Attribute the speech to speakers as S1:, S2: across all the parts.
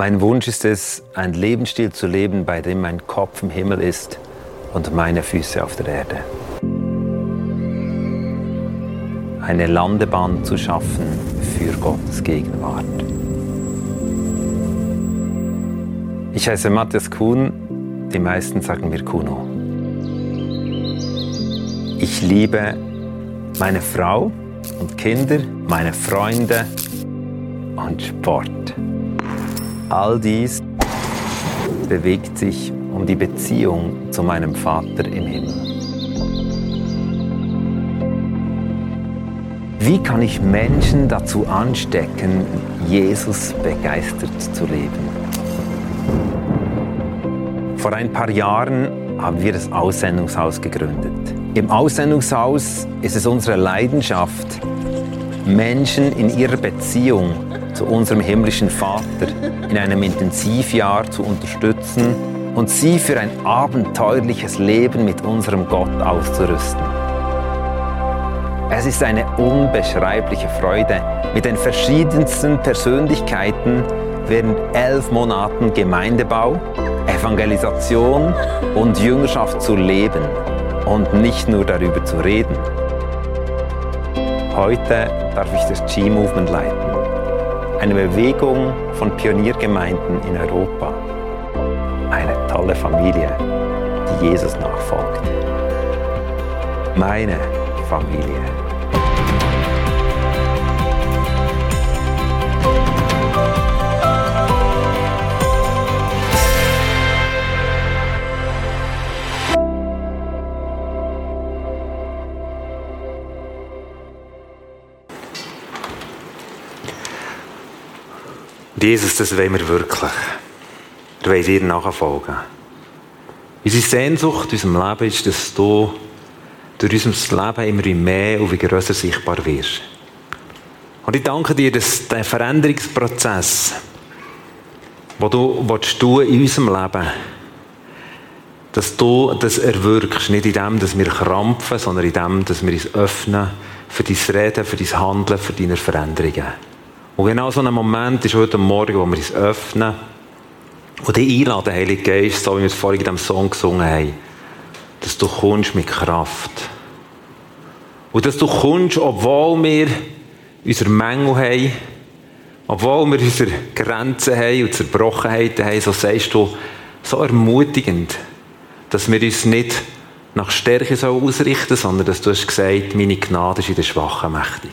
S1: Mein Wunsch ist es, einen Lebensstil zu leben, bei dem mein Kopf im Himmel ist und meine Füße auf der Erde. Eine Landebahn zu schaffen für Gottes Gegenwart. Ich heiße Matthias Kuhn, die meisten sagen mir Kuno. Ich liebe meine Frau und Kinder, meine Freunde und Sport. All dies bewegt sich um die Beziehung zu meinem Vater im Himmel. Wie kann ich Menschen dazu anstecken, Jesus begeistert zu leben? Vor ein paar Jahren haben wir das Aussendungshaus gegründet. Im Aussendungshaus ist es unsere Leidenschaft, Menschen in ihrer Beziehung zu unserem himmlischen Vater in einem Intensivjahr zu unterstützen und sie für ein abenteuerliches Leben mit unserem Gott auszurüsten. Es ist eine unbeschreibliche Freude, mit den verschiedensten Persönlichkeiten während elf Monaten Gemeindebau, Evangelisation und Jüngerschaft zu leben und nicht nur darüber zu reden. Heute darf ich das G-Movement leiten, eine Bewegung von Pioniergemeinden in Europa. Eine tolle Familie, die Jesus nachfolgt. Meine Familie.
S2: Jesus, das wollen wir wirklich. Wir wollen dir nachfolgen. Unsere Sehnsucht in unserem Leben ist, dass du durch unser Leben immer mehr und wie grösser sichtbar wirst. Und ich danke dir, dass der Veränderungsprozess, den du willst tun in unserem Leben, dass du das erwirkst, nicht in dem, dass wir krampfen, sondern in dem, dass wir uns öffnen für dein Reden, für dein Handeln, für deine Veränderungen. Und genau so ein Moment ist heute Morgen, wo wir uns öffnen und dich einladen, Heilige Geist, so wie wir es vorhin in diesem Song gesungen haben, dass du kommst mit Kraft. Und dass du kommst, obwohl wir unsere Mängel haben, obwohl wir unsere Grenzen haben und Zerbrochenheiten haben, so sagst du, so ermutigend, dass wir uns nicht nach Stärke ausrichten sollen, sondern dass du hast gesagt, meine Gnade ist in der Schwachen mächtig.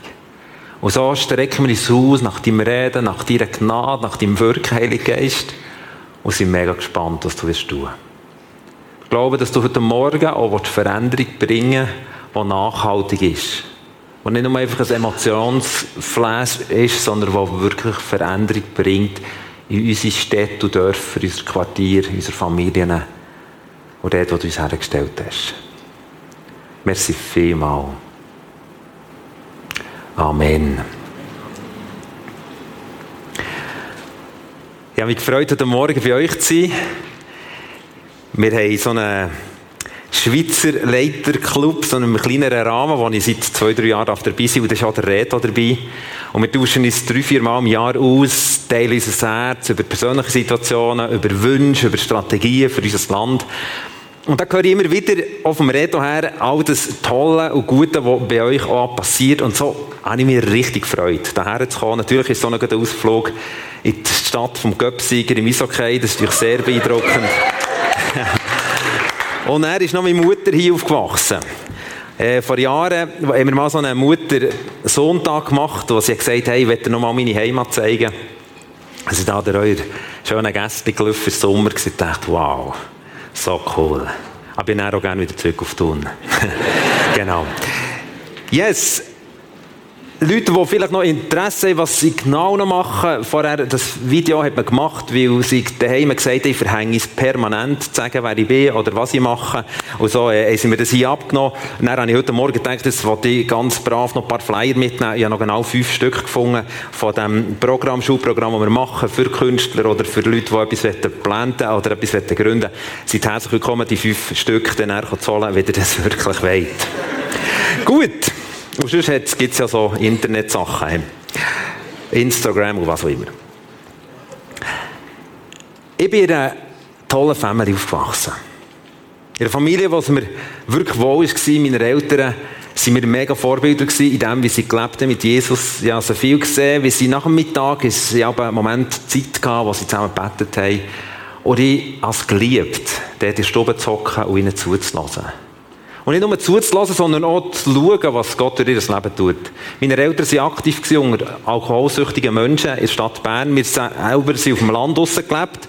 S2: Und so strecken wir uns aus nach deinem Reden, nach deiner Gnade, nach deinem Wirken, Heiliger Geist. Und sind mega gespannt, was du wirst tun. Ich glaube, dass du heute Morgen auch die Veränderung bringen die nachhaltig ist. Und nicht nur einfach ein Emotionsflash ist, sondern die wirklich Veränderung bringt in unsere Städte und Dörfer, in unser Quartier, in unsere Familien und dort, wo du uns hergestellt hast. Merci vielmals. Amen. Ich habe mich gefreut, heute Morgen bei euch zu sein. Wir haben so einen Schweizer Leiterclub, so einen kleineren Rahmen, wo ich seit zwei, drei Jahren dabei bin. Und da ist auch der Reto dabei. Und wir tauschen uns drei, vier Mal im Jahr aus, teilen unser Herz über persönliche Situationen, über Wünsche, über Strategien für unser Land. Und da höre ich immer wieder auf dem Reto her all das Tolle und Gute, was bei euch auch passiert. Und so habe ich mich richtig gefreut, daher zu kommen. Natürlich ist so ein Ausflug in die Stadt vom Göpsieger im Isokay. Das ist natürlich sehr beeindruckend. und er ist noch meine Mutter hier aufgewachsen. Äh, vor Jahren haben wir mal so einen Mutter-Sonntag gemacht, wo sie gesagt hat, hey, ich möchte noch mal meine Heimat zeigen. Also da der euer schöner Gäste im Sommer dachte, wow. So cool. Aber ich bin auch gerne wieder zurück auf Thun. genau. Yes. Leute, die vielleicht noch Interesse haben, was sie genau noch machen. Vorher, das Video hat man gemacht, weil sie daheim gesagt haben, ich verhänge es permanent, zu sagen, wer ich bin oder was ich mache. Und so äh, sie mir das hier abgenommen. Dann habe ich heute Morgen gedacht, das wollte ich ganz brav noch ein paar Flyer mitnehmen. Ich habe noch genau fünf Stück gefunden von dem Programm, Schulprogramm, das wir machen für Künstler oder für Leute, die etwas planten oder etwas gründen wollen. Seid herzlich willkommen, die fünf Stück dann zu holen, wenn ihr das wirklich wollt. Gut. Und sonst gibt es ja so Internetsachen, Instagram und was auch immer. Ich bin in einer tollen Familie aufgewachsen. In einer Familie, wo es mir wirklich wohl war, meine Eltern sind mir mega Vorbilder in dem, wie sie gelebt haben mit Jesus. Ich habe so viel gesehen, wie sie nach dem Mittag, es aber einen Moment Zeit gehabt, wo sie zusammen gebetet haben. Und ich habe es geliebt, dort in der Stube zu hocken und ihnen zuzulassen. Und nicht nur zuzulassen, sondern auch zu schauen, was Gott durch ihr Leben tut. Meine Eltern waren aktiv unter alkoholsüchtigen Menschen in der Stadt Bern. Wir selber sind auf dem Land draussen gelebt.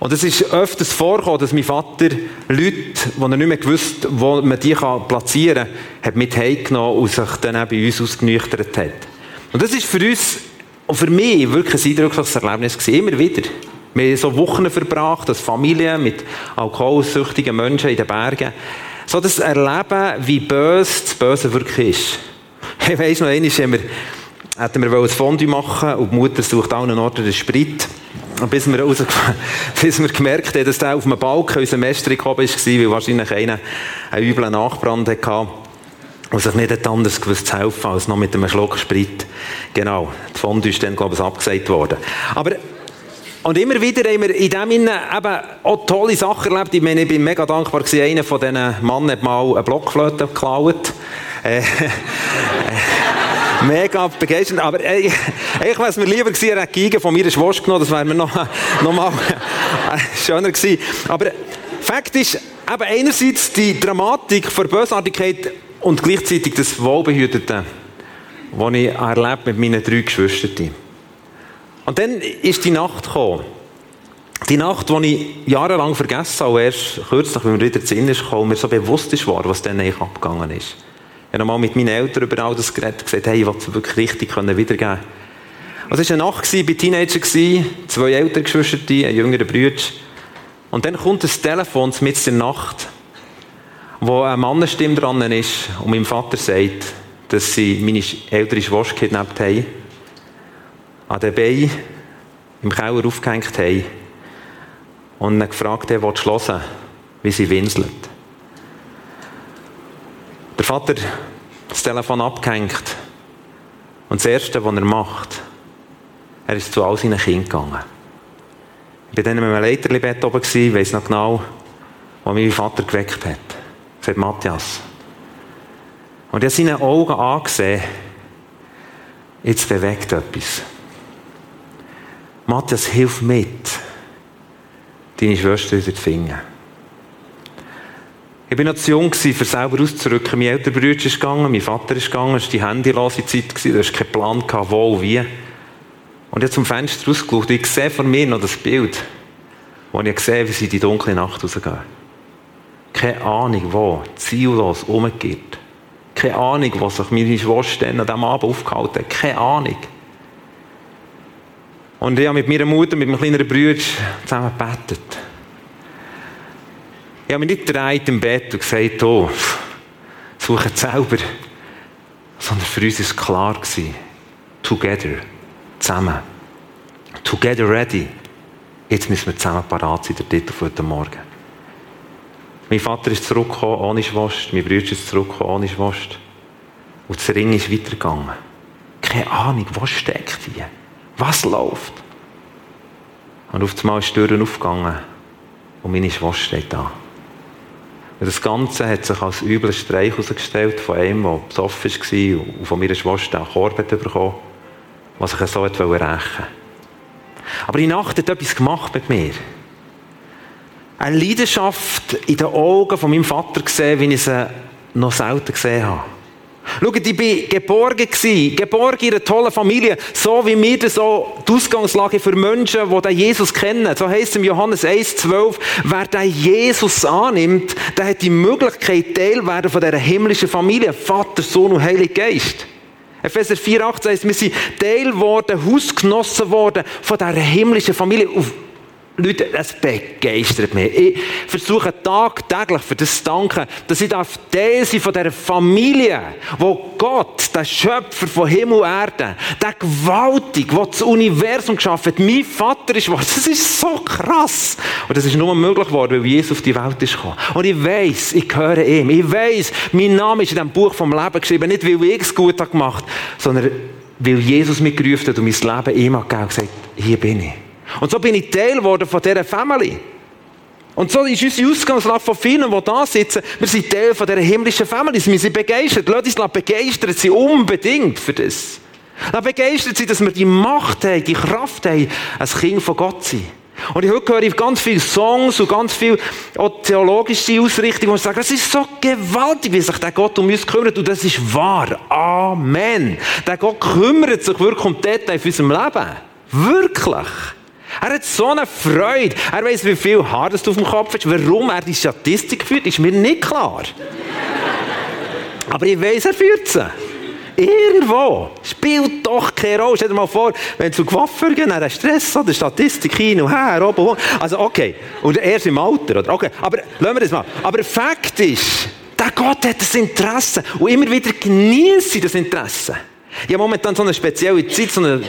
S2: Und es ist öfters vorgekommen, dass mein Vater Leute, die er nicht mehr gewusst wo man die platzieren kann, hat mit heimgenommen und sich dann bei uns ausgenüchtert hat. Und das ist für uns und für mich wirklich ein eindrückliches Erlebnis gewesen. Immer wieder. Wir haben so Wochen verbracht, als Familie mit alkoholsüchtigen Menschen in den Bergen. So das Erleben, wie böse das Böse wirklich ist. Ich weiss noch, einmal haben wir, hätten wir ein Fondue machen und die Mutter sucht an einem Ort den Sprit. Und bis wir, bis wir gemerkt haben, dass der auf einem Balken unser Meister gekommen war, weil wahrscheinlich einer einen üblen Nachbrand hatte und sich nicht anders gewusst zu helfen, als noch mit einem Schluck Sprit. Genau. Die Fondue ist dann, glaube ich, abgesagt worden. Aber und immer wieder haben wir in dem Sinne eben auch tolle Sachen erlebt. Ich meine, ich bin mega dankbar gewesen. Einer von diesen Mann hat mal eine Blockflöte geklaut. Äh, mega begeistert. Aber äh, ich es mir lieber gewesen, er hätte Giga von mir Schwester genommen. Das wäre mir noch, noch mal schöner gewesen. Aber Fakt ist, eben einerseits die Dramatik der Bösartigkeit und gleichzeitig das Wohlbehütete, das ich erlebt mit meinen drei Geschwistern. Und dann ist die Nacht gekommen. Die Nacht, die ich jahrelang vergessen habe, erst kürzlich, wenn mir wieder zu ist gekommen, mir so bewusst war, was dann eigentlich abgegangen ist. Ich habe nochmal mit meinen Eltern über all das geredet und gesagt, hey, ich wollte es wirklich richtig wiedergeben können. Also es war eine Nacht, ich war Teenager, zwei ältere Geschwister, ein jüngerer Bruder. Und dann kommt das Telefon mitten in der Nacht, wo eine Mannenstimme dran ist und meinem Vater sagt, dass sie meine ältere Schwester kidnappt haben an den Beinen im Keller aufgehängt haben und ihn gefragt haben, was hören wie sie winselt. Der Vater hat das Telefon abgehängt und das Erste, was er macht, er ist zu all seinen Kindern gegangen. Ich war dann in einem Leiterli-Bett oben, ich weiss noch genau, wo mein Vater geweckt hat. Er sagt, Matthias. Und er hat seine Augen angesehen, jetzt bewegt etwas. Matthias, hilf mit, deine Schwester wieder zu finden. Ich war noch zu jung, um selber auszurücken. Mein älterer Bruder ist gegangen, mein Vater ist gegangen, es war die handylose Zeit, da hast keinen Plan, wo und wie. Und ich habe zum Fenster rausgeschaut ich sehe vor mir noch das Bild, wo ich sehe, wie sie in die dunkle Nacht rausgehen. Keine Ahnung, wo, ziellos umgeht. Keine Ahnung, was sich meine Schwester an diesem Abend aufgehalten hat. Keine Ahnung. Und ich habe mit meiner Mutter, mit meinem kleinen Bruder zusammen gebetet. Ich habe mich nicht gedreht im Bett und gesagt, oh, suche selber. Sondern für uns war klar, together, zusammen. Together ready. Jetzt müssen wir zusammen parat sein, der Titel für heute Morgen. Mein Vater ist zurückgekommen ohne Schwast, mein Bruder ist zurückgekommen ohne Schwast. Und das Ring ist weitergegangen. Keine Ahnung, was steckt hier? Was läuft? Und auf einmal ist die Tür aufgegangen und meine Schwester steht da. Und das Ganze hat sich als übler Streich herausgestellt von einem, der besoffen war und von meiner Schwester einen Korb bekommen was sich so rächen wollte. Aber die Nacht hat etwas gemacht mit mir. Eine Leidenschaft in den Augen von meinem Vater gesehen, wie ich sie noch selten gesehen habe. Schaut, ich war geborgen, geborgen in einer tollen Familie, so wie wir das auch die Ausgangslage für Menschen, die Jesus kennen. So heißt es im Johannes 1,12, wer den Jesus annimmt, der hat die Möglichkeit, Teil werden von dieser himmlischen Familie, Vater, Sohn und Heiliger Geist. Epheser 4,18 heißt, wir sind Teil geworden, Hausgenossen geworden von dieser himmlischen Familie. Leute, es begeistert mich. Ich versuche tagtäglich für das zu danken, dass ich Teil sein von dieser Familie, wo Gott, der Schöpfer von Himmel und Erde, der Gewaltig, der das Universum geschaffen hat, mein Vater ist geworden. Das ist so krass. Und das ist nur möglich geworden, weil Jesus auf die Welt ist gekommen. Und ich weiss, ich gehöre ihm. Ich weiss, mein Name ist in diesem Buch vom Leben geschrieben, nicht weil ich es gut gemacht habe, sondern weil Jesus mich gerufen hat und mein Leben ihm hat gegeben und gesagt, hier bin ich. Und so bin ich Teil geworden von dieser Family. Und so ist unsere Ausgangslage von vielen, die da sitzen. Wir sind Teil von dieser himmlischen Family. Wir sind begeistert. Lass uns begeistert sein, unbedingt für das. Lass begeistert sein, dass wir die Macht haben, die Kraft haben, ein Kind von Gott zu sein. Und ich höre ich ganz viele Songs und ganz viele theologische Ausrichtungen, die sagen, es ist so gewaltig, wie sich der Gott um uns kümmert. Und das ist wahr. Amen. Der Gott kümmert sich wirklich um Details in unserem Leben. Wirklich. Er hat so eine Freude. Er weiß, wie viel Haar du auf dem Kopf hast. Warum er die Statistik führt, ist mir nicht klar. Aber ich weiß, er führt sie. Irgendwo. Spielt doch keine Rolle. Stell dir mal vor, wenn du zu Coiffeur gehst, dann Stress oder Statistik hin und her, oben, oben. Also, okay. Und erst im Alter, oder? Okay. Aber, lassen wir das mal. Aber Fakt ist, der Gott hat das Interesse. Und immer wieder genießt das Interesse. Ich habe momentan so eine spezielle Zeit, so eine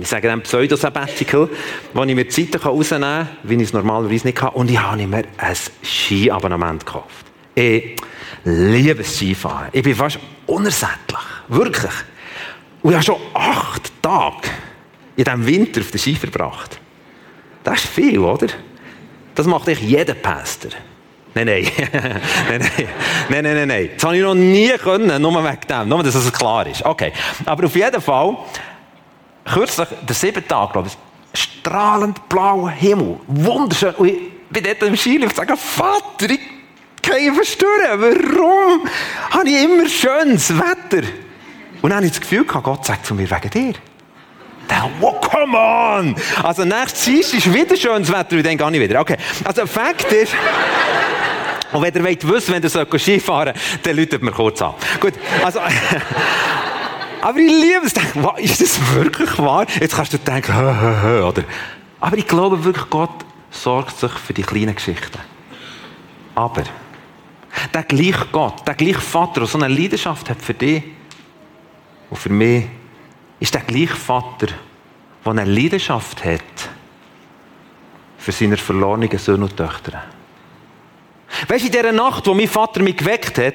S2: ich sage Pseudo-Sabbatical, wo ich mir Zeiten rausnehmen kann, wie ich es normalerweise nicht kann. Und ich habe mir ein Skiabonnement gekauft. Ich liebe Skifahren. Ich bin fast unersättlich. Wirklich. Und ich habe schon acht Tage in diesem Winter auf den Ski verbracht. Das ist viel, oder? Das macht echt jeder Pastor. Nein, nein. nein, nein. Nein, nein, nein, nein. Das habe ich noch nie können, nur wegen dem. Nur, dass es klar ist. Okay. Aber auf jeden Fall kürzlich, der sieben Tag, glaube ich, strahlend blauer Himmel, wunderschön. Und ich bin dort im Skilift und sage, Vater, ich kann ich verstören. Warum habe ich immer schönes Wetter? Und dann habe ich das Gefühl Gott sagt zu mir, wegen dir. Oh, come on! Also, nächstes Dienstag ist wieder schönes Wetter und dann gehe ich wieder. Okay. Also, Fakt ist, und wenn ihr wollt wissen, wenn ihr Skifahren sollt, dann läutet mir kurz an. Gut, also, aber ich liebe es. Denke, wow, ist das wirklich wahr? Jetzt kannst du denken, hö, hö, hö, oder? Aber ich glaube wirklich, Gott sorgt sich für die kleinen Geschichten. Aber der gleiche Gott, der gleiche Vater, der so eine Leidenschaft hat für dich und für mich, ist der gleiche Vater, der eine Leidenschaft hat für seine verlorenen Söhne und Töchter. Weißt du, in dieser Nacht, wo mein Vater mich geweckt hat,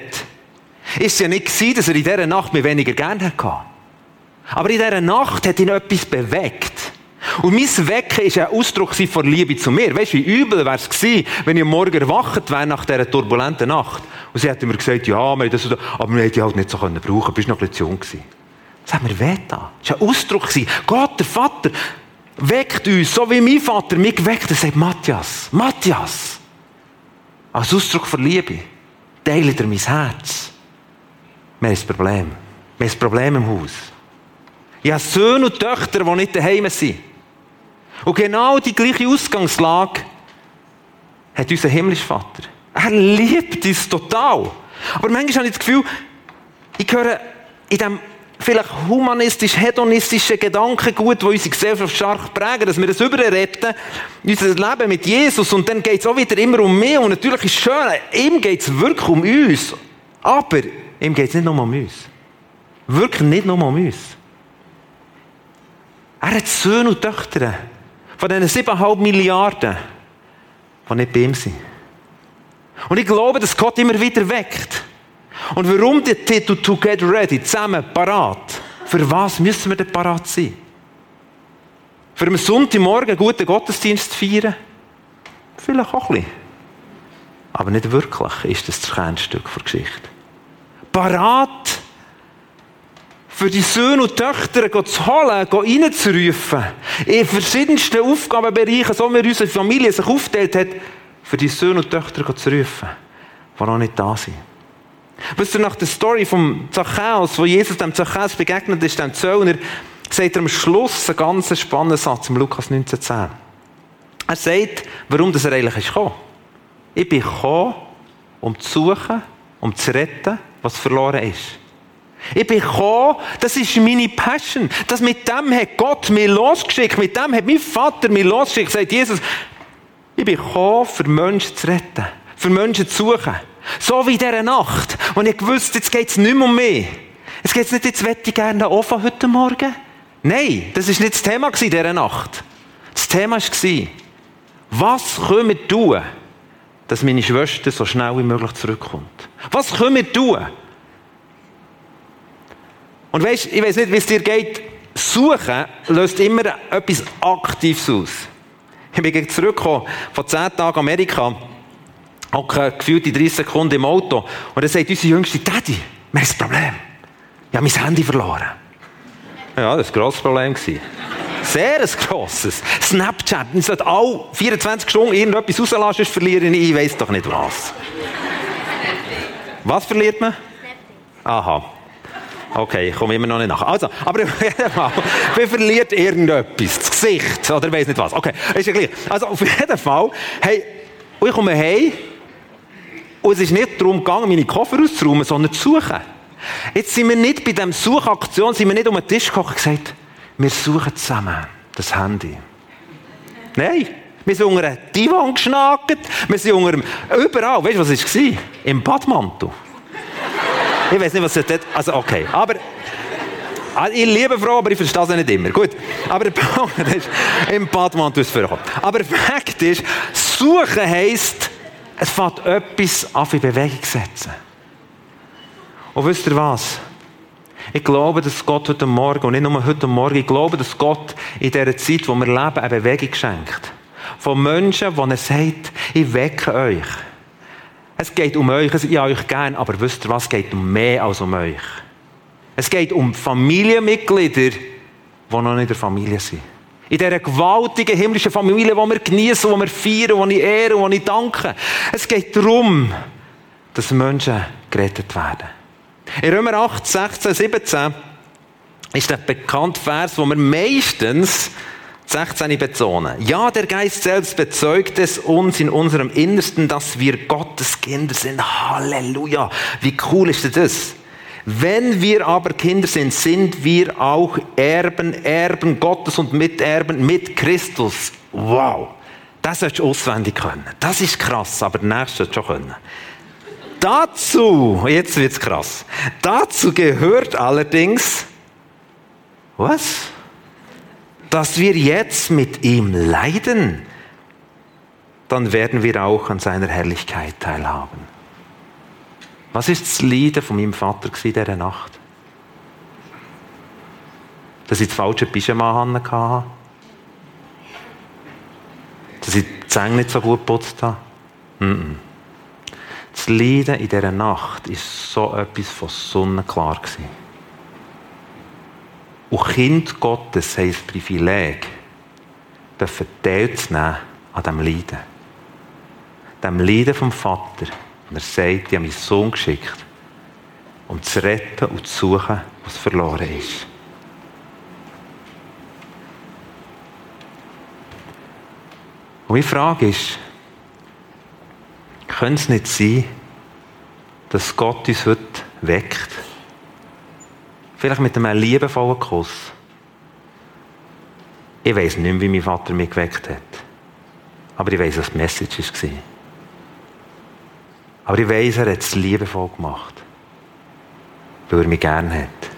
S2: ist es ja nicht gewesen, dass er in dieser Nacht mich weniger gern hatte. Aber in dieser Nacht hat ihn etwas bewegt. Und mein Wecken war ein Ausdruck von Liebe zu mir. Weißt du, wie übel wäre es gewesen, wenn ich Morgen erwacht wäre nach dieser turbulenten Nacht. Und sie hätte mir gesagt, ja, wir das, aber wir hätten die halt nicht so brauchen können. Du bist noch ein bisschen jung gewesen. Hat mir weh da. Das war ein Ausdruck. Gott, der Vater, weckt uns, so wie mein Vater mich geweckt hat. Sagt, Matthias, Matthias. Als Ausdruck von Liebe. Teile dir mein Herz. Wir haben ein Problem. Wir haben ein Problem im Haus. Ich habe Söhne und Töchter, die nicht daheim sind. Und genau die gleiche Ausgangslage hat unser himmlischer Vater. Er liebt uns total. Aber manchmal habe ich das Gefühl, ich höre in dem vielleicht humanistisch-hedonistischen Gedankengut, wo unsere Gesellschaft stark prägen, dass wir das überretten, unser Leben mit Jesus, und dann geht es auch wieder immer um mich, und natürlich ist es schön, ihm geht es wirklich um uns. Aber Ihm geht es nicht nur um uns. Wirklich nicht nur um uns. Er hat Söhne und Töchter von diesen 7,5 Milliarden, die nicht bei ihm sind. Und ich glaube, dass Gott immer wieder weckt. Und warum der Titel To Get Ready, zusammen, parat? Für was müssen wir denn parat sein? Für einen Sonntagmorgen einen guten Gottesdienst feiern? Vielleicht auch ein bisschen. Aber nicht wirklich ist das das Kernstück der Geschichte parat, für die Söhne und Töchter zu holen, reinzurufen. In verschiedensten Aufgabenbereichen, so wie unsere Familie sich aufgeteilt hat, für die Söhne und Töchter zu rufen, die noch nicht da sind. Wisst ihr, nach der Story vom Zachäus, wo Jesus dem Zachäus begegnet ist, dem Zöllner, sagt er am Schluss einen ganz spannenden Satz im Lukas 19,10. Er sagt, warum das er eigentlich ist gekommen. Ich bin gekommen, um zu suchen, um zu retten, was verloren ist. Ich bin gekommen, das ist meine Passion. Das mit dem hat Gott mir losgeschickt, mit dem hat mein Vater mir losgeschickt. Sagt Jesus, ich bin gekommen, für Menschen zu retten, für Menschen zu suchen. So wie in dieser Nacht. Und ich wusste, jetzt geht es nicht mehr um mich. Es geht nicht, jetzt möchte ich gerne offen heute Morgen. Nein, das war nicht das Thema dieser Nacht. Das Thema war, was können wir tun, dass meine Schwester so schnell wie möglich zurückkommt. Was können wir tun? Und weißt, ich weiß nicht, wie es dir geht. Suchen löst immer etwas Aktives aus. Ich bin zurückgekommen von 10 Tagen Amerika, hocke gefühlt in 30 Sekunden im Auto und dann sagt unsere Jüngste, Daddy, wir haben ein Problem. Ich habe mein Handy verloren. Ja, das war ein grosses Problem. Sehr ein grosses. Snapchat. Ich sollte alle 24 Stunden irgendetwas rauslassen, verlieren ich weiß doch nicht was. Was verliert man? Aha. Okay, ich komme immer noch nicht nach. Also, aber jeden Fall, man verliert irgendetwas. Das Gesicht, oder ich weiß nicht was. Okay, ist ja gleich. Also, auf jeden Fall, hey, ich komme heim und es ist nicht darum gegangen, meine Koffer auszuräumen, sondern zu suchen. Jetzt sind wir nicht bei dieser Suchaktion, sind wir nicht um den Tisch gekommen und gesagt, wir suchen zusammen das Handy. Nein, wir sind unter einem Divan geschnackt, wir sind unter einem, überall, weißt du, was war? Im Badmantel. Ich weiß nicht, was das dort, also okay, aber, also ich liebe Frauen, aber ich verstehe sie nicht immer. Gut, aber der Punkt ist, im Badmantel ist vorkommen. Aber der Fakt ist, suchen heisst, es fängt etwas an in Bewegung setzen. Und wisst ihr was? Ich glaube, dass Gott heute Morgen, und nicht nur heute Morgen, ich glaube, dass Gott in dieser Zeit, wo wir leben, eine Bewegung schenkt. Von Menschen, die er sagt, ich wecke euch. Es geht um euch, ich habe euch gern, aber wisst ihr was, es geht um mehr als um euch. Es geht um Familienmitglieder, die noch in der Familie sind. In dieser gewaltigen himmlischen Familie, die wir genießen, die wir feiern, die ich ehren, die ich danke. Es geht darum, dass Menschen gerettet werden. In Römer 8, 16, 17 ist der bekannte Vers, wo wir meistens 16 betonen. Ja, der Geist selbst bezeugt es uns in unserem Innersten, dass wir Gottes Kinder sind. Halleluja. Wie cool ist das? Wenn wir aber Kinder sind, sind wir auch Erben, Erben Gottes und Miterben mit Christus. Wow. Das solltest du auswendig können. Das ist krass, aber der nächste schon können. Dazu, jetzt wird's krass. Dazu gehört allerdings, was? Dass wir jetzt mit ihm leiden, dann werden wir auch an seiner Herrlichkeit teilhaben. Was ist das Leiden von meinem Vater in dieser Nacht? Dass ich das falsche Pyjama hatte? Dass ich die Zähne nicht so gut geputzt habe? Mm. Das Leiden in dieser Nacht war so etwas von sonnenklar. Und Kind Gottes haben das Privileg, dürfen teilzunehmen an diesem Leiden. Dem Leiden vom Vater. Und er sagt, ich habe meinen Sohn geschickt, um zu retten und zu suchen, was verloren ist. Und meine Frage ist, könnte es nicht sein, dass Gott uns heute weckt? Vielleicht mit einem liebevollen Kuss. Ich weiß nicht mehr, wie mein Vater mich geweckt hat. Aber ich weiß, was die Message war. Aber ich weiß, er hat es liebevoll gemacht. Weil er mich gerne hat.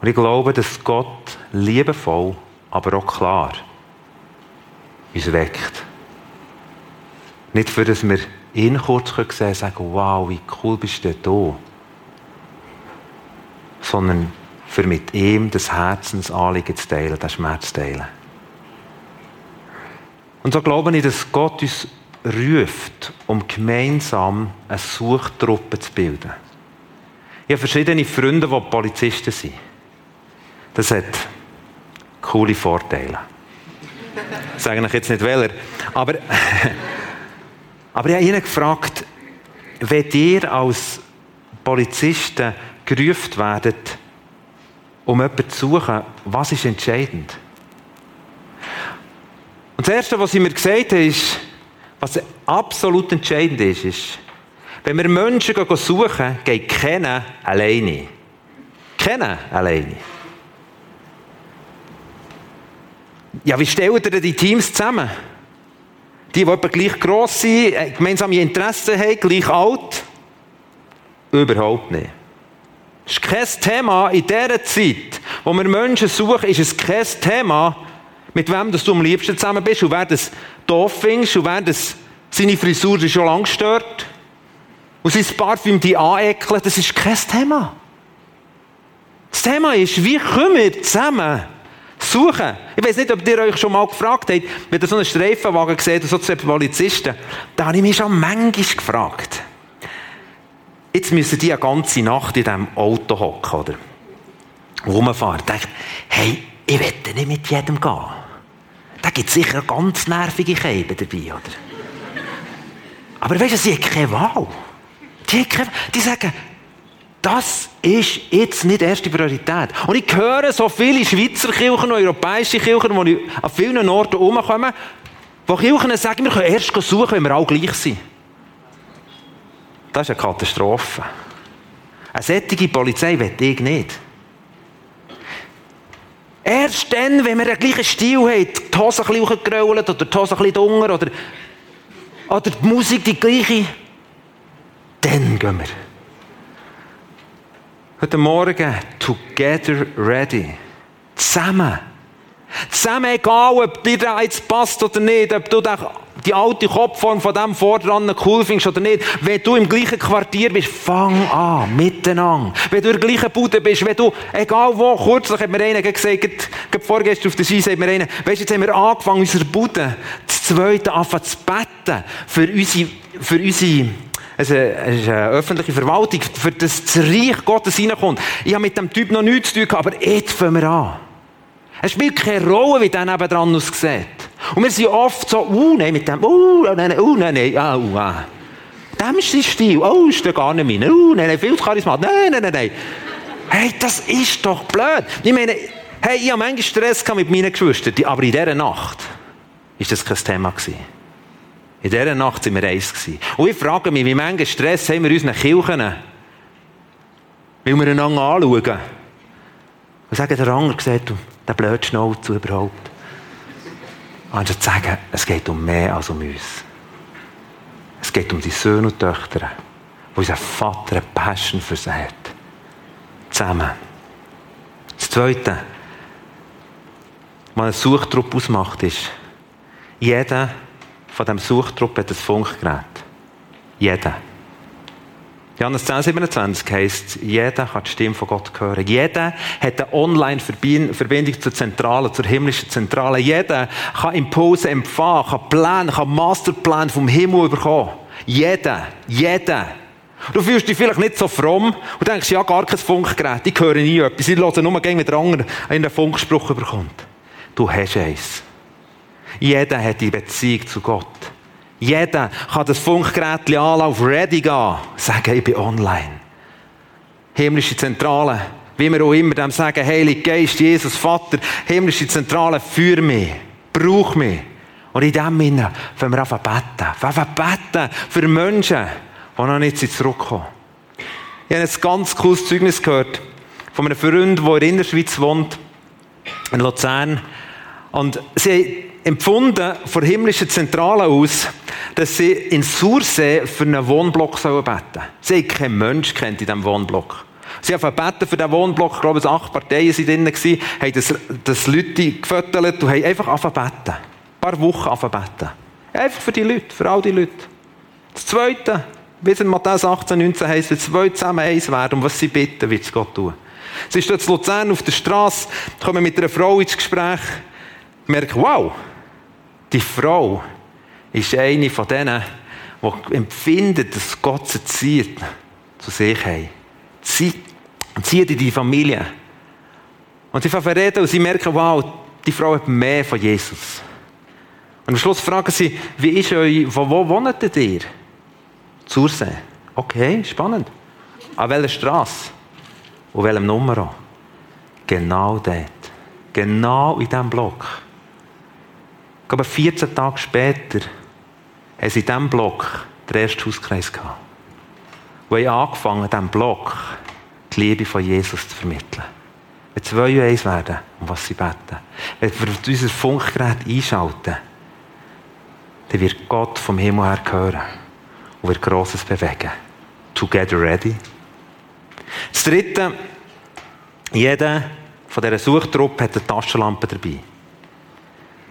S2: Und ich glaube, dass Gott liebevoll, aber auch klar uns weckt. Nicht für, dass wir ihn kurz sehen können und sagen, wow, wie cool bist du da. Sondern für mit ihm das Herzensanliegen zu teilen, den Schmerz zu teilen. Und so glaube ich, dass Gott uns ruft, um gemeinsam eine Suchtruppe zu bilden. Ich habe verschiedene Freunde, die Polizisten sind. Das hat coole Vorteile. Ich sage ich jetzt nicht welcher. Aber Aber ich habe ihn gefragt, wenn ihr als Polizisten gerufen werdet, um jemanden zu suchen, was ist entscheidend? Und das Erste, was sie mir gesagt haben, ist, was absolut entscheidend ist, ist, wenn wir Menschen suchen, geht keiner alleine. Keiner alleine. Ja, wie stellt ihr die Teams zusammen? Die, die etwa gleich gross sind, äh, gemeinsame Interessen haben, gleich alt? Überhaupt nicht. Das ist kein Thema in dieser Zeit, wo wir Menschen suchen, ist es kein Thema, mit wem du am liebsten zusammen bist und wer das doof findest und wer das seine Frisur schon lange stört und sein Parfüm die aneckelt, das ist kein Thema. Das Thema ist, wie können wir zusammen suchen. Ich weiß nicht, ob ihr euch schon mal gefragt habt, wenn ihr so einen Streifenwagen seht, so zwei Polizisten, da habe ich mich schon manchmal gefragt. Jetzt müssen die eine ganze Nacht in diesem Auto hocken, oder? Rumfahren. Ich denke, hey, ich will nicht mit jedem gehen. Da gibt es sicher ganz nervige Käben dabei, oder? Aber weißt du, sie haben keine Wahl. Die, haben keine, die sagen, das ist jetzt nicht erste Priorität. Und ich höre so viele Schweizer Kirchen europäische Kirchen, ich an vielen Orten rumkomme, wo Kirchen sagen, wir können erst suchen, wenn wir alle gleich sind. Das ist eine Katastrophe. Eine sättige Polizei will ich nicht. Erst dann, wenn wir den gleichen Stil haben, die Hose ein bisschen hochgerollt oder die Hose ein bisschen dunger oder, oder die Musik die gleiche, dann gehen wir. Heute Morgen, together ready. Zusammen. Zusammen, egal ob dir das jetzt passt oder nicht, ob du die alte Kopfform von dem Vordran cool findest oder nicht. Wenn du im gleichen Quartier bist, fang an, miteinander. Wenn du der gleichen Bude bist, wenn du, egal wo, kürzlich hat mir einer gesagt, vorgestern auf der Ski, hat mir einer, weißt jetzt haben wir angefangen, unsere Bude, das zweite anfangen zu beten, für unsere, für unsere, es ist eine öffentliche Verwaltung, für das Reich Gottes reinkommt. Ich habe mit dem Typ noch nichts zu tun gehabt, aber jetzt fangen wir an. Es spielt keine Rolle, wie der nebenan aussieht. Und wir sind oft so, uh, nein, mit dem, uh, nein, nein, uh, nein, nein, ah, uh, ah. Dem ist sein Stil, oh, ist der gar nicht mein, uh, nein, nein, viel zu charismatisch, nein, nein, nein, nein. Hey, das ist doch blöd. Ich meine, hey, ich habe manchmal Stress mit meinen Geschwistern, aber in dieser Nacht war das kein Thema gewesen. In dieser Nacht waren wir eins. Und ich frage mich, wie manchmal Stress haben wir unseren Kirchen, weil wir einander anschauen. Und sagen, der Anger sieht, der blöd Schnauze überhaupt. Anstatt zu sagen, es geht um mehr als um uns. Es geht um die Söhne und Töchter, wo unser Vater eine Passion für sie hat. Zusammen. Das Zweite, was ein Suchtrupp ausmacht, ist, jeder von diesem Suchtrupp hat ein Funkgerät. Jeder. Johannes 10, 27 heisst, jeder kann die Stimme von Gott hören. Jeder hat eine Online-Verbindung zur Zentrale, zur himmlischen Zentrale. Jeder kann Impulse empfangen, kann Pläne, kann Masterplan vom Himmel bekommen. Jeder. Jeder. Du fühlst dich vielleicht nicht so fromm und denkst, ja, gar kein Funkgerät. Ich höre nie etwas. Ich höre nur gegen der anderen einen Funkspruch bekommt. Du hast eins. Jeder hat die Beziehung zu Gott. Jeder kann das Funkgerät anlassen, auf Ready gehen, sagen, ich bin online. Himmlische Zentrale, wie wir auch immer dem sagen, Heilig Geist, Jesus, Vater, himmlische Zentrale, für mich, brauch mich. Und in dem Sinne fangen wir an beten. Wir beten für Menschen, die noch nicht zurückkommen. Ich habe ein ganz cooles Zeugnis gehört von einem Freund, der in der Innerschweiz wohnt, in Luzern. Und sie empfunden von himmlischen Zentrale aus, dass sie in Sursee für einen Wohnblock beten sollen. Sie haben keinen Mensch kennt in diesem Wohnblock. Sie haben gebeten für diesen Wohnblock, ich glaube, es acht Parteien waren drin, haben das, das Leute gefüttert und haben einfach angefangen beten. Ein paar Wochen angefangen beten. Einfach für die Leute, für all die Leute. Das Zweite, wie es in Matthäus 18, 19 heisst, wenn zwei zusammen eins werden, um was sie bitten, wird es Gott tun. Sie ist dort in Luzern auf der Straße, kommen mit einer Frau ins Gespräch, merken, wow, die Frau ist eine von denen, die empfinden, dass Gott sie zieht zu sich haben. Zieht in die Familie. Und sie verreden und sie merken, wow, die Frau hat mehr von Jesus. Und am Schluss fragen sie, wie ist euch, wo, wo wohnt ihr? Zursee. Okay, spannend. An welcher Straße? Und welchem Nummer? Genau dort. Genau in diesem Block glaube, 14 Tage später haben sie in diesem Block den ersten Hauskreis gehabt. Wo ich angefangen diesem Block die Liebe von Jesus zu vermitteln. Wenn zwei eins werden, um was sie beten. Wenn wir unser Funkgerät einschalten, dann wird Gott vom Himmel her hören und wird Grosses bewegen. Together ready. Das Dritte, jeder von dieser Suchtruppe hat eine Taschenlampe dabei.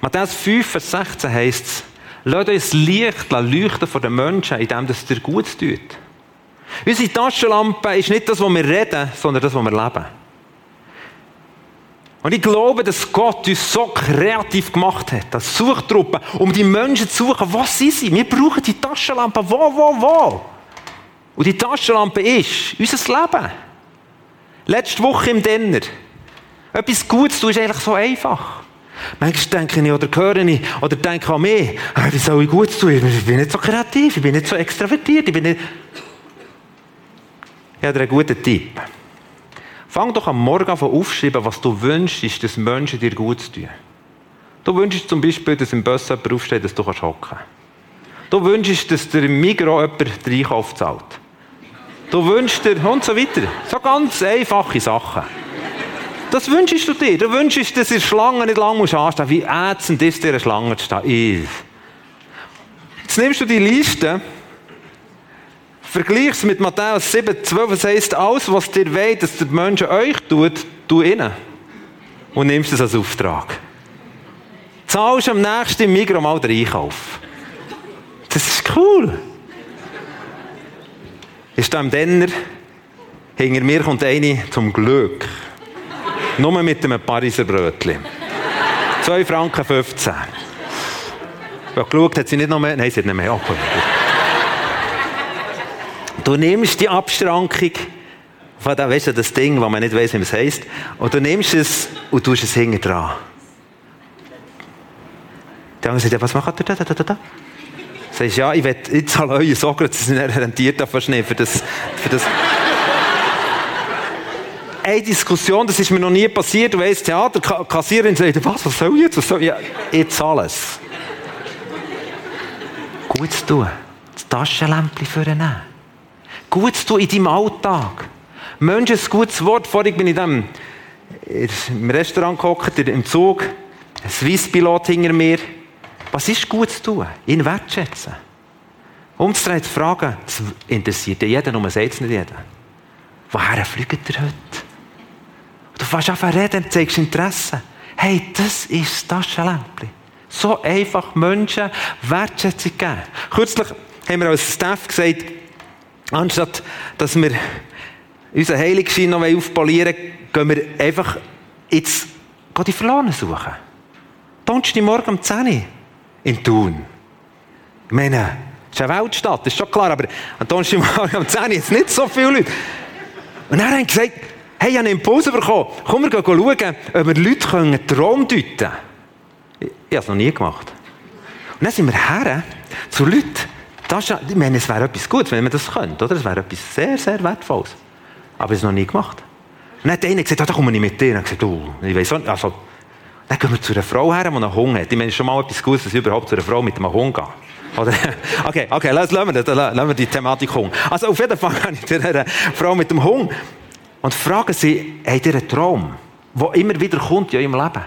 S2: Matthäus 5, Vers 16 heißt es, Lasst uns Licht leuchten von den Menschen, indem es dir gut tut. Unsere Taschenlampe ist nicht das, was wir reden, sondern das, was wir leben. Und ich glaube, dass Gott uns so kreativ gemacht hat, als Suchtruppe, um die Menschen zu suchen. Was sind sie? Wir brauchen die Taschenlampe. Wo, wo, wo? Und die Taschenlampe ist unser Leben. Letzte Woche im Dinner. Etwas Gutes tun ist eigentlich so einfach. Manchmal denke ich oder höre ich oder denke an mich, ah, wie soll ich Gutes tun? Ich bin nicht so kreativ, ich bin nicht so extravertiert, ich bin nicht... Ich habe dir einen guten Tipp. Fang doch am Morgen an aufschreiben, was du wünschst, dass Menschen dir gut tun. Du wünschst zum Beispiel, dass im Bus jemand aufsteht, dass du hocken kannst. Du wünschst, dass der im Migros jemand den Einkauf zahlt. Du wünschst dir und so weiter. So ganz einfache Sachen. Das wünschst du dir. Du wünschst, dass in Schlange nicht lange anstehen musst. Wie ätzend ist dir eine Schlange zu stehen? Jetzt nimmst du die Liste Vergleich es mit Matthäus 7, 12. Es heisst, alles, was dir weht, dass der Menschen euch tut, tu ihnen. Und nimmst es als Auftrag. Zahlst am nächsten Migros mal den Einkauf. Das ist cool. Ist da im Denner, hinter mir kommt eine zum Glück. Nur mit einem Pariser Brötchen. 2 Franken 15. Ich habe geschaut, hat sie nicht noch mehr? Nein, sie hat nicht mehr. Okay. Du nimmst die Abstrankung von dem, weißt du, das Ding, wo man nicht weiß, wie es heisst, und du nimmst es und tust es hinten dran. Die anderen sagen, was macht ihr da, da, da, da? Sagst ja, ich will, ich zahle euer Sorgen, ist nicht rentiert fast nicht für das, für das. Eine Diskussion, das ist mir noch nie passiert, du weißt, Theater, Kassiererin sagt, was, was soll ich jetzt? Was soll ich? ich zahle es. Gut zu tun. Das Taschenlämpchen für nehmen. Gutes tun in deinem Alltag. Menschen ein gutes Wort. Vorhin bin ich dann im Restaurant gehockt, im Zug, ein Swiss-Pilot hinter mir. Was ist gut zu tun? Ihn wertschätzen. Umzudrehen, zu fragen, das interessiert ja jeden, nur sagt es nicht jeden. Woher fliegt ihr heute? Du fährst einfach reden, zeigst Interesse. Hey, das ist das Taschenlämpchen. So einfach Menschen Wertschätzung geben. Kürzlich haben wir als Staff gesagt, Anstatt, dass wir unseren Heiligenschein noch aufpolieren gehen wir einfach jetzt die Verlorenen suchen. Donnerstagmorgen um 10 Uhr in Thun. Ich meine, es ist eine Weltstadt, das ist schon klar, aber am Donnerstagmorgen um 10 Uhr jetzt nicht so viele Leute. Und haben sie gesagt, hey, ich habe einen Impuls bekommen, komm, wir gehen schauen, ob wir Leute einen Traum deuten können. Ich, habe es noch nie gemacht. Und dann sind wir her zu Leuten, das ich meine, es wäre etwas Gutes, wenn man das könnte, oder? Es wäre etwas sehr, sehr Wertvolles. Aber ich habe es noch nie gemacht. Und dann hat einer gesagt, ah, da komme ich mit dir. Und gesagt, oh, ich weiß nicht, also, dann gehen wir zu einer Frau her, die einen Hunger hat. Ich meine, es ist schon mal etwas Gutes, dass ich überhaupt zu einer Frau mit einem Hunger gehe. Oder? Okay, okay, lassen wir, das, lassen wir die Thematik Hunger. Also auf jeden Fall gehe ich zu einer Frau mit dem Hunger und frage sie, habt ihr einen Traum, der immer wieder kommt in eurem Leben?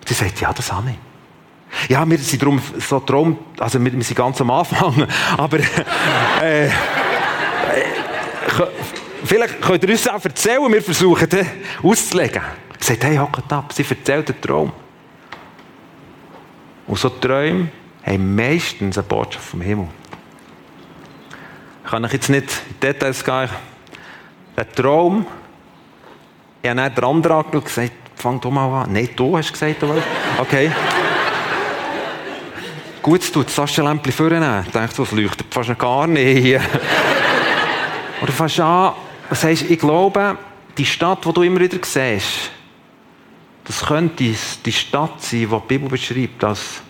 S2: Und sie sagt, ja, das habe ich. Ja, wir sind darum so Traum, also wir, wir sind ganz am Anfang, aber äh, äh, vielleicht könnt ihr uns auch erzählen, wir versuchen den auszulegen. Sie sagt, hey, hockt ab, sie erzählt den Traum. Und so Träume haben meistens eine Botschaft vom Himmel. Ich kann euch jetzt nicht in Details gehen. Der Traum, ich habe dann den anderen gesagt, fang du mal an. Nein, du hast gesagt, okay gut tun, das Taschenlämpchen vornehmen. Ich dachte, was leuchtet fast gar nicht. Oder fast an, was heißt, ich glaube, die Stadt, die du immer wieder siehst, das könnte die Stadt sein, die die Bibel beschreibt, das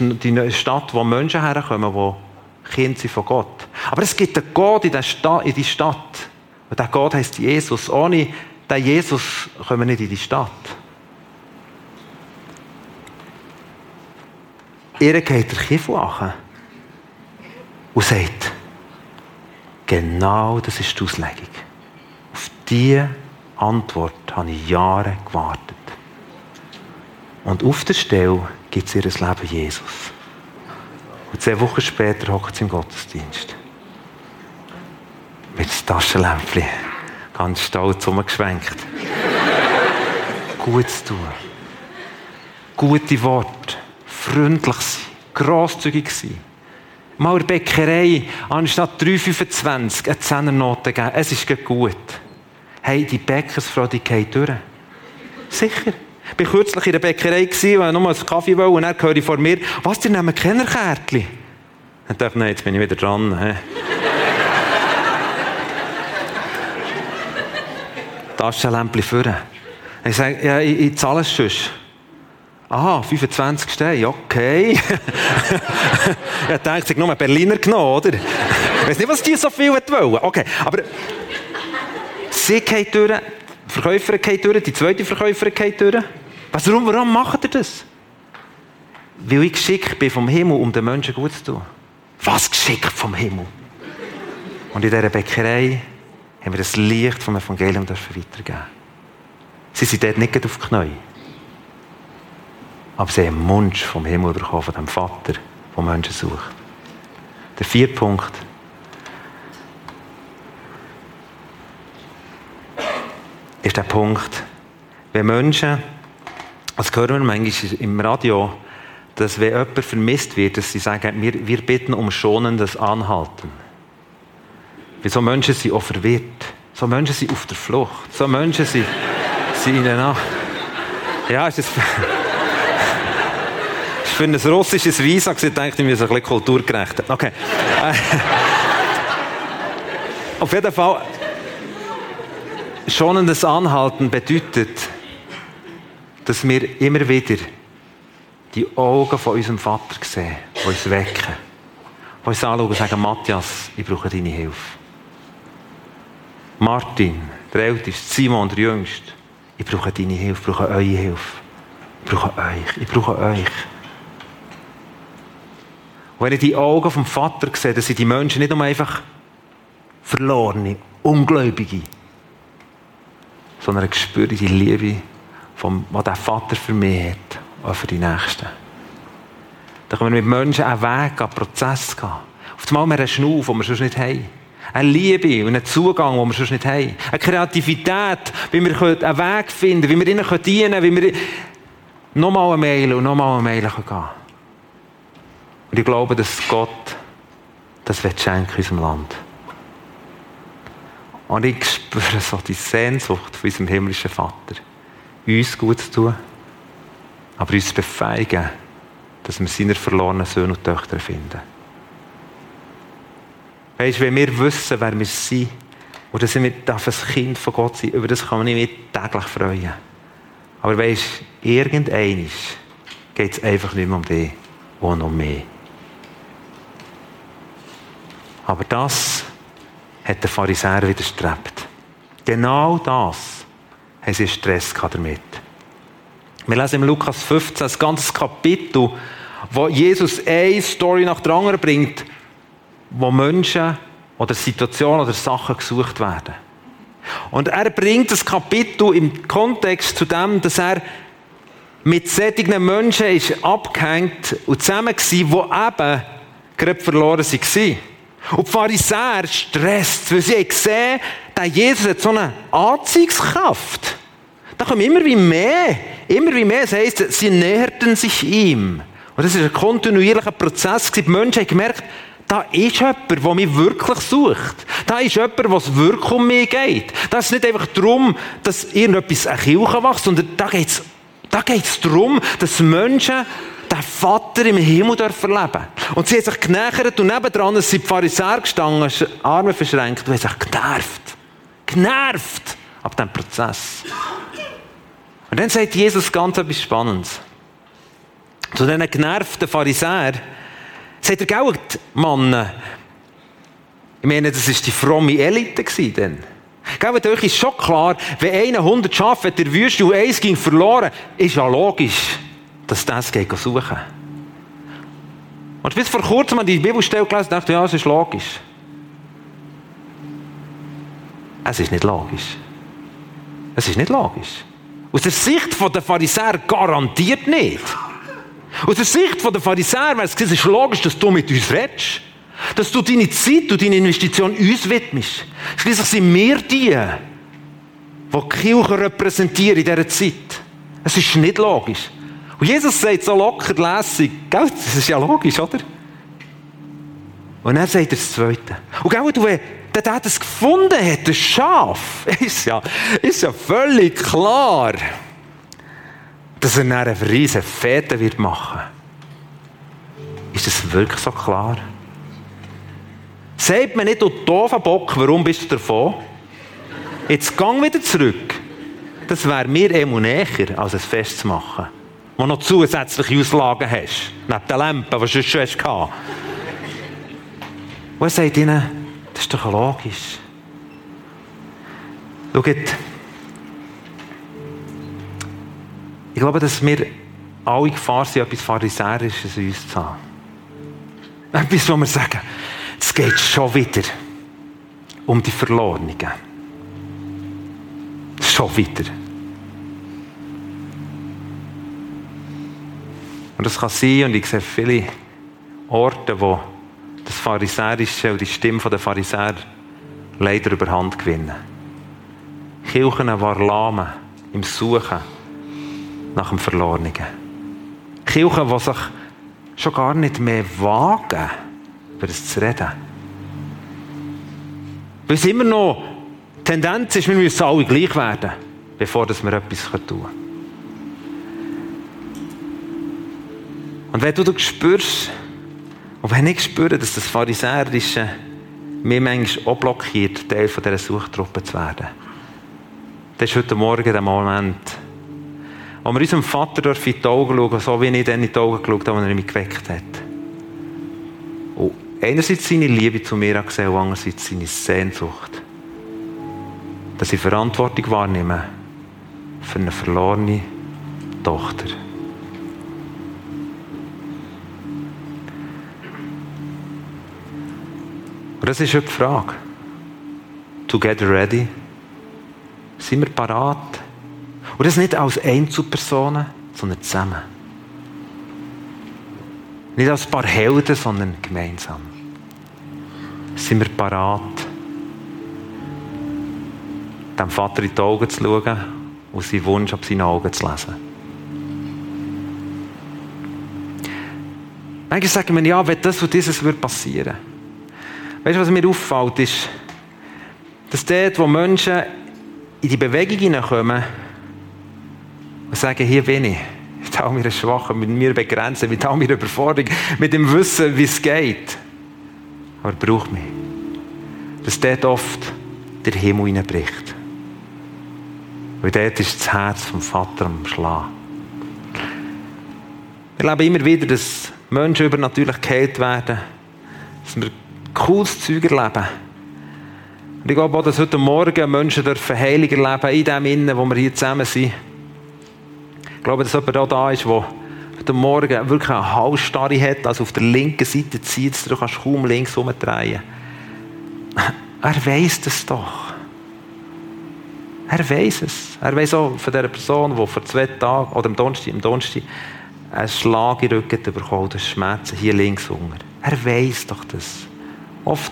S2: die Stadt, wo Menschen herkommen, die Kinder sind von Gott. Aber es gibt einen Gott in, Stadt, in die Stadt. Und dieser Gott heißt Jesus. Ohne den Jesus kommen wir nicht in die Stadt. Ihr geht der Kiffel an und sagt, genau das ist die Auslegung. Auf diese Antwort habe ich Jahre gewartet. Und auf der Stelle gibt es ihr Leben Jesus. Und zehn Wochen später hockt sie im Gottesdienst. Mit dem Taschenlämpchen. Ganz stolz umgeschwenkt. Gut zu tun. Gute Worte freundlich sein, grosszügig sein. Mal in der Bäckerei anstatt 3,25 eine Zehnernote geben. Es ist gut. Hey, die Bäckersfrau, die geht durch. Sicher. Ich war kürzlich in der Bäckerei, weil nur einen Kaffee wollte, und dann höre ich vor mir, was, die nehmen Kennerkärtchen? Dann dachte ich, nein, jetzt bin ich wieder dran. He. Taschenlämpchen führen. Ich sage, ja, ich, ich zahle es schon. Aha, 25 Steine, okay. ich dachte, ich nur Berliner genommen, oder? Ich weiß nicht, was die so viel wollen. Okay, aber sie geht durch, die Verkäuferin geht durch, die zweite Verkäuferin geht durch. Was, warum, warum macht ihr das? Weil ich geschickt bin vom Himmel, um den Menschen gut zu tun. Was geschickt vom Himmel? Und in dieser Bäckerei haben wir das Licht vom Evangelium weitergeben Sie sind dort nicht auf die Knie. Aber sie haben einen Wunsch vom Himmel bekommen, von dem Vater, der Menschen sucht. Der vierte Punkt. ist der Punkt, wenn Menschen, das hören wir manchmal im Radio, dass wenn jemand vermisst wird, dass sie sagen, wir, wir bitten um schonendes Anhalten. Weil so Menschen sind auch verwirrt. So Menschen sind auf der Flucht. So Menschen sind, sind ihnen nach. Ja, ist das ist für ein russisches Visa gesagt, denke ich, wir ein bisschen kulturgerecht. Okay. Auf jeden Fall, schonendes Anhalten bedeutet, dass wir immer wieder die Augen von unserem Vater sehen, die uns wecken, die uns anschauen und sagen, Matthias, ich brauche deine Hilfe. Martin, der Älteste, Simon, der Jüngste, ich brauche deine Hilfe, ich brauche eure Hilfe. Ich brauche euch, ich brauche euch. Und wenn ich die Augen vom Vater sehe, dann sind die Menschen nicht nur einfach verlorene, Ungläubige, sondern ich spüre die Liebe, vom, was der Vater für mich hat, für die Nächsten. Da können wir mit Menschen einen Weg, einen Prozess gehen. Auf einmal haben wir einen Schnuff, den wir sonst nicht haben. Eine Liebe und einen Zugang, den wir sonst nicht haben. Eine Kreativität, wie wir einen Weg finden wie wir ihnen dienen können, wie wir nochmal eine Mail und nochmal eine Mail gehen können. Und ich glaube, dass Gott das wird schenken in unserem Land. Und ich spüre so die Sehnsucht von unserem himmlischen Vater, uns gut zu tun, aber uns zu befeigen, dass wir seine verlorenen Söhne und Töchter finden. Weißt du, wenn wir wissen, wer wir sind, und dass wir ein Kind von Gott sein, über das kann man nicht täglich freuen. Aber weißt du, irgendein geht es einfach nicht mehr um dich, sondern um mich. Aber das hat der Pharisäer widerstrebt. Genau das haben sie Stress damit. Wir lesen im Lukas 15 das ganze Kapitel, wo Jesus eine Story nach der anderen bringt, wo Menschen oder Situationen oder Sachen gesucht werden. Und er bringt das Kapitel im Kontext zu dem, dass er mit solchen Menschen ist abgehängt und zusammen war, die eben gerade verloren waren. Und die Pharisäer stresst, weil sie haben gesehen, der Jesus hat so eine Anziehungskraft. Da kommen immer wie mehr, immer wie mehr. Das heisst, sie näherten sich ihm. Und das ist ein kontinuierlicher Prozess. Die Menschen haben gemerkt, da ist jemand, der mich wirklich sucht. Da ist jemand, was wirklich um mich geht. Da ist nicht einfach darum, dass irgendetwas eine Kirche wächst, sondern da geht es da geht's darum, dass Menschen den Vater im Himmel erleben Und sie hat sich genähert und nebendran sind die Pharisäer gestanden, Arme verschränkt und haben sich genervt. Genervt ab diesem Prozess. Und dann sagt Jesus ganz etwas Spannendes. Zu diesen genervten Pharisäern sagt er, gell, Mann, ich meine, das war die fromme Elite dann. Gell, euch ist schon klar, wenn einer 100 Schafe hat, der Wüste und eins ging verloren, ist ja logisch dass das geht suchen. Und bis vor kurzem an die Bibelstelle gelesen und dachte, ja, es ist logisch. Es ist nicht logisch. Es ist nicht logisch. Aus der Sicht der Pharisäer garantiert nicht. Aus der Sicht der Pharisäer wäre es, es ist logisch, dass du mit uns redest. Dass du deine Zeit und deine Investition uns widmest. Schließlich sind wir die, die die Kirche repräsentieren in dieser Zeit. Es ist nicht logisch. Und Jesus sagt so locker lässig, gell? das ist ja logisch, oder? Und er sagt das Zweite. Und gell, du, wenn der das gefunden hat, das Schaf, ist ja, ist ja völlig klar, dass er eine riesen Fete wird machen. Ist das wirklich so klar? Sagt mir nicht, du doofer Bock, warum bist du davon? Jetzt gang wieder zurück. Das wäre mir immer näher, als es Fest zu machen. Wo noch zusätzliche Auslagen hast. Neben den Lampen, die du schon hast. Und er sagt ihnen, das ist doch logisch. Schaut, ich glaube, dass wir alle Gefahr sind, etwas Pharisäisches in uns zu haben. Etwas, wo wir sagen, es geht schon wieder um die Verlorenen. Schon wieder. Und das kann sein, und ich sehe viele Orte, wo das Pharisäische und die Stimme der Pharisäer leider überhand gewinnen. Kirchen waren lahmen im Suchen nach dem Verlorenen. Kirchen, die sich schon gar nicht mehr wagen, über das zu reden. Weil es immer noch Tendenz ist, wir müssen alle gleich werden, bevor wir etwas tun können. Und wenn du das spürst, und wenn ich spüre, dass das Pharisäerische mir manchmal auch blockiert, Teil dieser Suchtruppe zu werden, dann ist heute Morgen der Moment, wo wir unserem Vater in die Augen schauen, so wie ich dann in die Augen geschaut habe, als er mich geweckt hat. Und einerseits seine Liebe zu mir gesehen und andererseits seine Sehnsucht. Dass ich Verantwortung wahrnehme für eine verlorene Tochter. Und das ist heute die Frage. Together ready? Sind wir parat? Und das nicht als Einzelpersonen, sondern zusammen. Nicht als ein paar Helden, sondern gemeinsam. Sind wir parat, dem Vater in die Augen zu schauen und seinen Wunsch auf seinen Augen zu lesen? Manchmal sagen wir, ja, wenn das und dieses passieren würde Weißt du, was mir auffällt, ist, dass dort, wo Menschen in die Bewegung hineinkommen und sagen, hier bin ich, mit all meiner Schwachen, mit mir begrenzen, mit all meiner Überforderung, mit dem Wissen, wie es geht. Aber braucht mich. Dass dort oft der Himmel hineinbricht. Weil dort ist das Herz vom Vater am Schlagen. Wir erleben immer wieder, dass Menschen übernatürlich geheilt werden, dass wir cooles Zeug erleben. Und ich glaube auch, dass heute Morgen Menschen dürfen Heilung erleben, in dem Innen, wo wir hier zusammen sind. Ich glaube, dass jemand auch da ist, der heute Morgen wirklich eine Halsstarre hat, also auf der linken Seite zieht, du kannst kaum links umdrehen. Er weiß das doch. Er weiß es. Er weiß auch von dieser Person, die vor zwei Tagen oder am Donnerstag, am Donnerstag einen Schlag in den Rücken bekommen hat, Schmerzen hier links unten. Er weiß doch das. Oft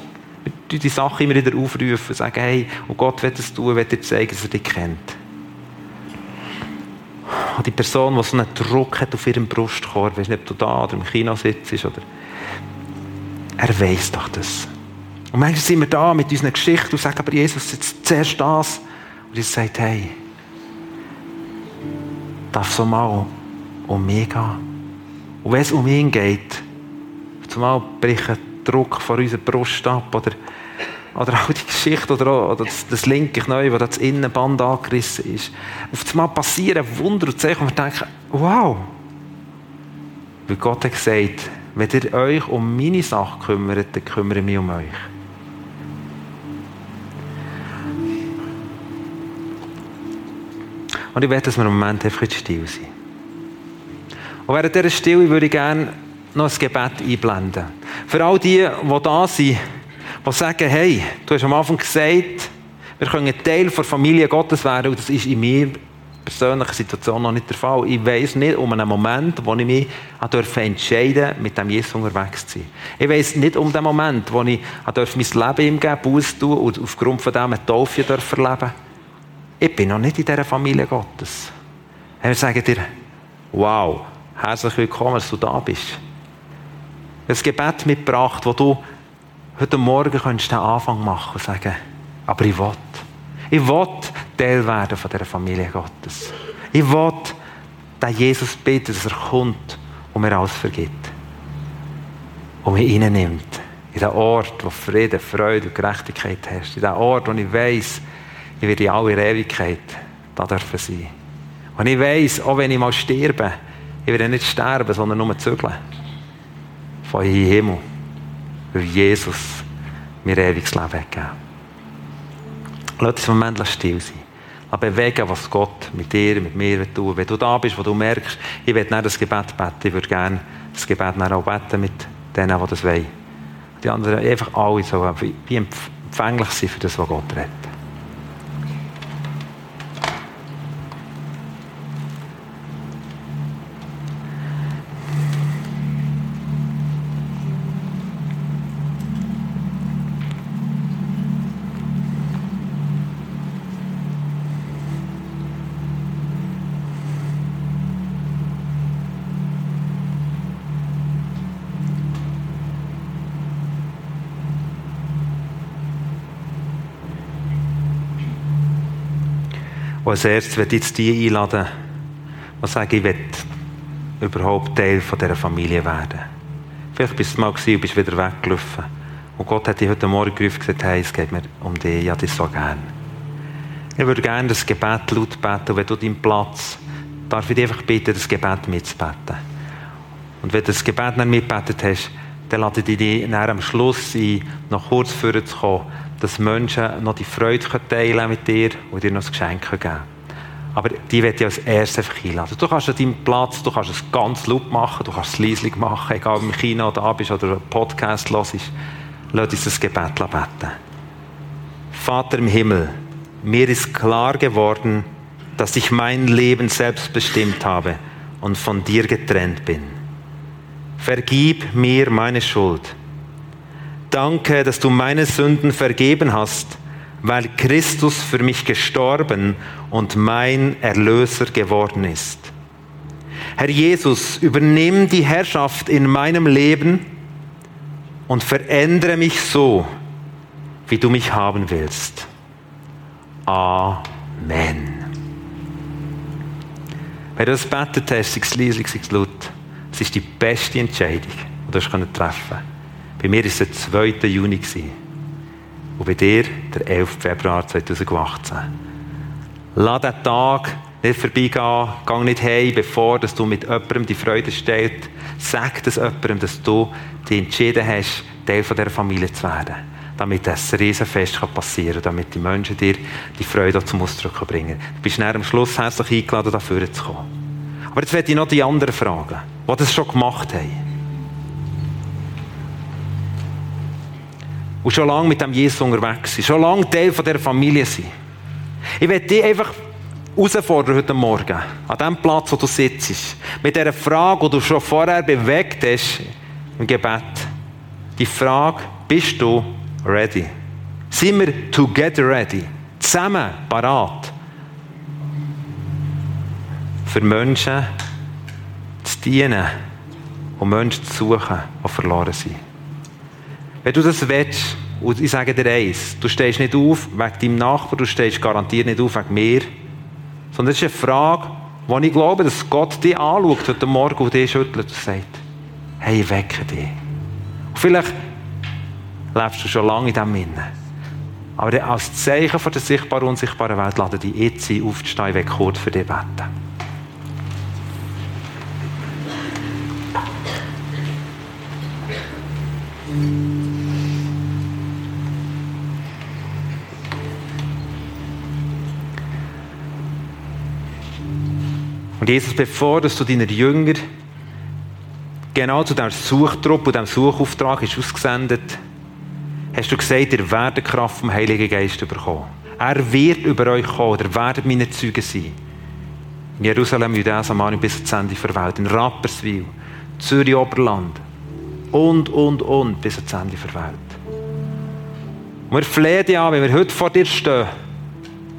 S2: die Sache immer wieder aufrufen und sagen, hey, und Gott wird es tun, wird dir zeigen, dass er dich kennt. Und die Person, die so einen Druck hat auf ihrem Brustkorb, weiß nicht, ob du da oder im Kino sitzt, oder er weiß doch das. Und manchmal sind wir da mit unseren Geschichten und sagen, aber Jesus, jetzt zuerst das. Und Jesus sagt, hey, darf so mal um mich gehen. Und wenn es um ihn geht, zumal bricht Druck vor unserer Brust ab oder, oder auch die Geschichte oder, oder das, das, linke Knie, wo das Innenband angerissen ist. Auf einmal passieren Wunder und Zeichen und wir denken, wow. Weil Gott hat gesagt, wenn ihr euch um meine Sache kümmert, dann kümmere ich mich um euch. Und ich werde, dass wir im Moment einfach still sind. Und während dieser Stille würde ich gerne noch ein Gebet einblenden. Für all die, die da sind, die sagen, hey, du hast am Anfang gesagt, wir können Teil der Familie Gottes werden und das ist in mir persönlichen Situation noch nicht der Fall. Ich weiß nicht um einen Moment, wo ich mich entscheiden durfte, mit dem Jesus unterwegs zu sein. Ich weiß nicht um den Moment, wo ich mein Leben ihm geben tun und aufgrund von dem eine Taufe erleben Ich bin noch nicht in dieser Familie Gottes. Wir sagen dir, wow, herzlich willkommen, dass du da bist ein Gebet mitgebracht, wo du heute Morgen könntest den Anfang machen und sagen, aber ich will. Ich will Teil werden von dieser Familie Gottes. Ich will den Jesus bitten, dass er kommt und mir alles vergibt. Und mich reinnimmt. In den Ort, wo Frieden, Freude und Gerechtigkeit herrscht. In den Ort, wo ich weiss, ich werde in aller Ewigkeit da dürfen sein. Und ich weiss, auch wenn ich mal sterbe, ich werde nicht sterben, sondern nur zügeln. Von hier Himmel. Weil Jesus mir ewiges Leben gegeben Lass uns einen Moment still sein. Bewegen, was Gott mit dir, mit mir tun Wenn du da bist, wo du merkst, ich will nicht das Gebet beten, ich würde gerne das Gebet auch beten mit denen, die das wollen. Die anderen einfach alle so wie empfänglich sind für das, was Gott redet. Und als erstes werde ich jetzt die einladen, die sagen, ich will überhaupt Teil dieser Familie werden. Vielleicht bist du mal gewesen und bist wieder weggelaufen. Und Gott hat dich heute Morgen gerufen und gesagt, hey, es geht mir um dich, ja, dich so gern. Ich würde gerne das Gebet laut beten und wenn du deinen Platz, darf ich dich einfach bitten, das Gebet mitzubeten. Und wenn du das Gebet nicht mitbetet hast, dann lade ich dich am Schluss ein, noch kurz vorzukommen dass Menschen noch die Freude teilen mit dir und dir noch ein Geschenk geben können. Aber die werde ich als erstes einfach einladen. Du kannst an deinem Platz, du kannst es ganz laut machen, du kannst es leislich machen, egal ob du im Kino da bist oder einen Podcast hörst. Lass uns das Gebet beten. Vater im Himmel, mir ist klar geworden, dass ich mein Leben selbst bestimmt habe und von dir getrennt bin. Vergib mir meine Schuld Danke, dass du meine Sünden vergeben hast, weil Christus für mich gestorben und mein Erlöser geworden ist. Herr Jesus, übernimm die Herrschaft in meinem Leben und verändere mich so, wie du mich haben willst. Amen. Wenn du das betet hast, sei es leise, sei es laut, es ist die beste Entscheidung, die du treffen kannst. Bei mir war es der 2. Juni. Und bei dir der 11. Februar 2018. Lass diesen Tag nicht vorbeigehen, geh nicht heim, bevor dass du mit jemandem die Freude stellst. Sag das jemandem, dass du dich entschieden hast, Teil dieser Familie zu werden. Damit das Riesenfest passieren kann, damit die Menschen dir die Freude zum Ausdruck bringen Du bist am Schluss herzlich eingeladen, dafür zu kommen. Aber jetzt werde ich noch die anderen fragen, die das schon gemacht haben. Und schon lange mit dem Jesus unterwegs sind, schon lange Teil von dieser Familie sind. Ich werde dich einfach herausfordern heute Morgen, an dem Platz, wo du sitzt, mit dieser Frage, die du schon vorher bewegt hast im Gebet. Die Frage, bist du ready? Sind wir together ready? Zusammen, parat? Für Menschen zu dienen und Menschen zu suchen, die verloren sind. Wenn du das willst, und ich sage dir eins, du stehst nicht auf wegen deinem Nachbarn, du stehst garantiert nicht auf wegen mir, sondern es ist eine Frage, wo ich glaube, dass Gott dich anschaut heute Morgen und dich schüttelt und sagt, hey, wecke dich. Und vielleicht lebst du schon lange in diesem Innen. Aber als Zeichen von der sichtbaren und unsichtbaren Welt lade dich jetzt ein, aufzustehen, will kurz für dich beten. Und Jesus, bevor dass du deinen Jünger genau zu diesem Suchtrupp und diesem Suchauftrag ist ausgesendet, hast du gesagt, ihr werdet Kraft vom Heiligen Geist bekommen. Er wird über euch kommen, ihr werdet meine Zeugen sein. In Jerusalem, Judäa, Samaria bis ans Ende der Welt, in Rapperswil, Zürich, Oberland und, und, und bis ans Ende der Welt. Und wir flehen dich an, wenn wir heute vor dir stehen,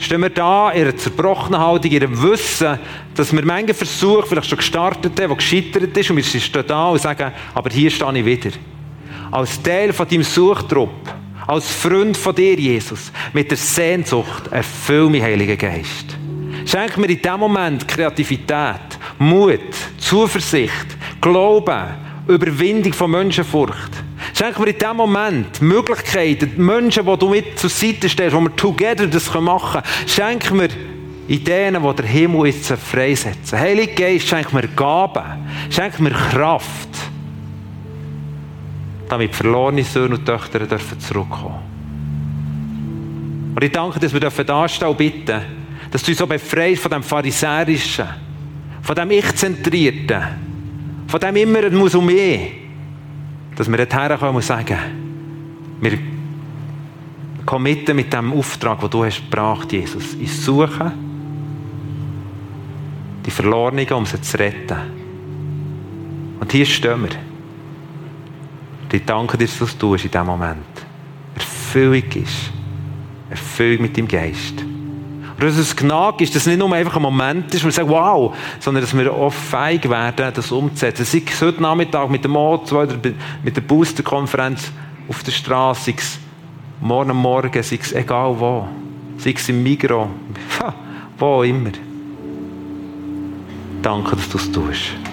S2: stehen wir da in einer zerbrochenen Haltung, in einem Wissen, dass wir manche Versuche vielleicht schon gestartet haben, die gescheitert ist, und wir stehen da und sagen, aber hier stehe ich wieder. Als Teil von deinem Suchtrupp, als Freund von dir, Jesus, mit der Sehnsucht, erfüll mich, Heiliger Geist. Schenk mir in diesem Moment Kreativität, Mut, Zuversicht, Glauben, Überwindung von Menschenfurcht. Schenk mir in diesem Moment Möglichkeiten, die Menschen, die du mit zur Seite stellst, wo wir together das machen können, schenk mir Ideen, die der Himmel jetzt freisetzen. Heilige Geist, schenk mir Gaben, schenk mir Kraft, damit verlorene Söhne und Töchter dürfen zurückkommen. Und ich danke, dass wir dürfen dastehen und bitten, dass du uns so befreist von dem Pharisäerischen, von dem Ich-Zentrierten, von dem immer, es muss um mich, dass wir dorthin kommen und sagen, wir kommen mit dem Auftrag, den du hast gebracht, Jesus, ins Suchen, die Verlorenen, um sie zu retten. Und hier stehen wir. Und ich danke dir, dass du in diesem Moment. Erfüllung ist. Erfüllung mit dem Geist. Und dass es Gnade ist, dass es nicht nur einfach ein Moment ist, wo wir sagen, wow, sondern dass wir auch fähig werden, das umzusetzen. Sei es heute Nachmittag mit dem Motto oder mit der Booster-Konferenz auf der Straße, sei es morgen Morgen, sei es egal wo, sei es im Migros, wo immer. Danke, dass du es tust.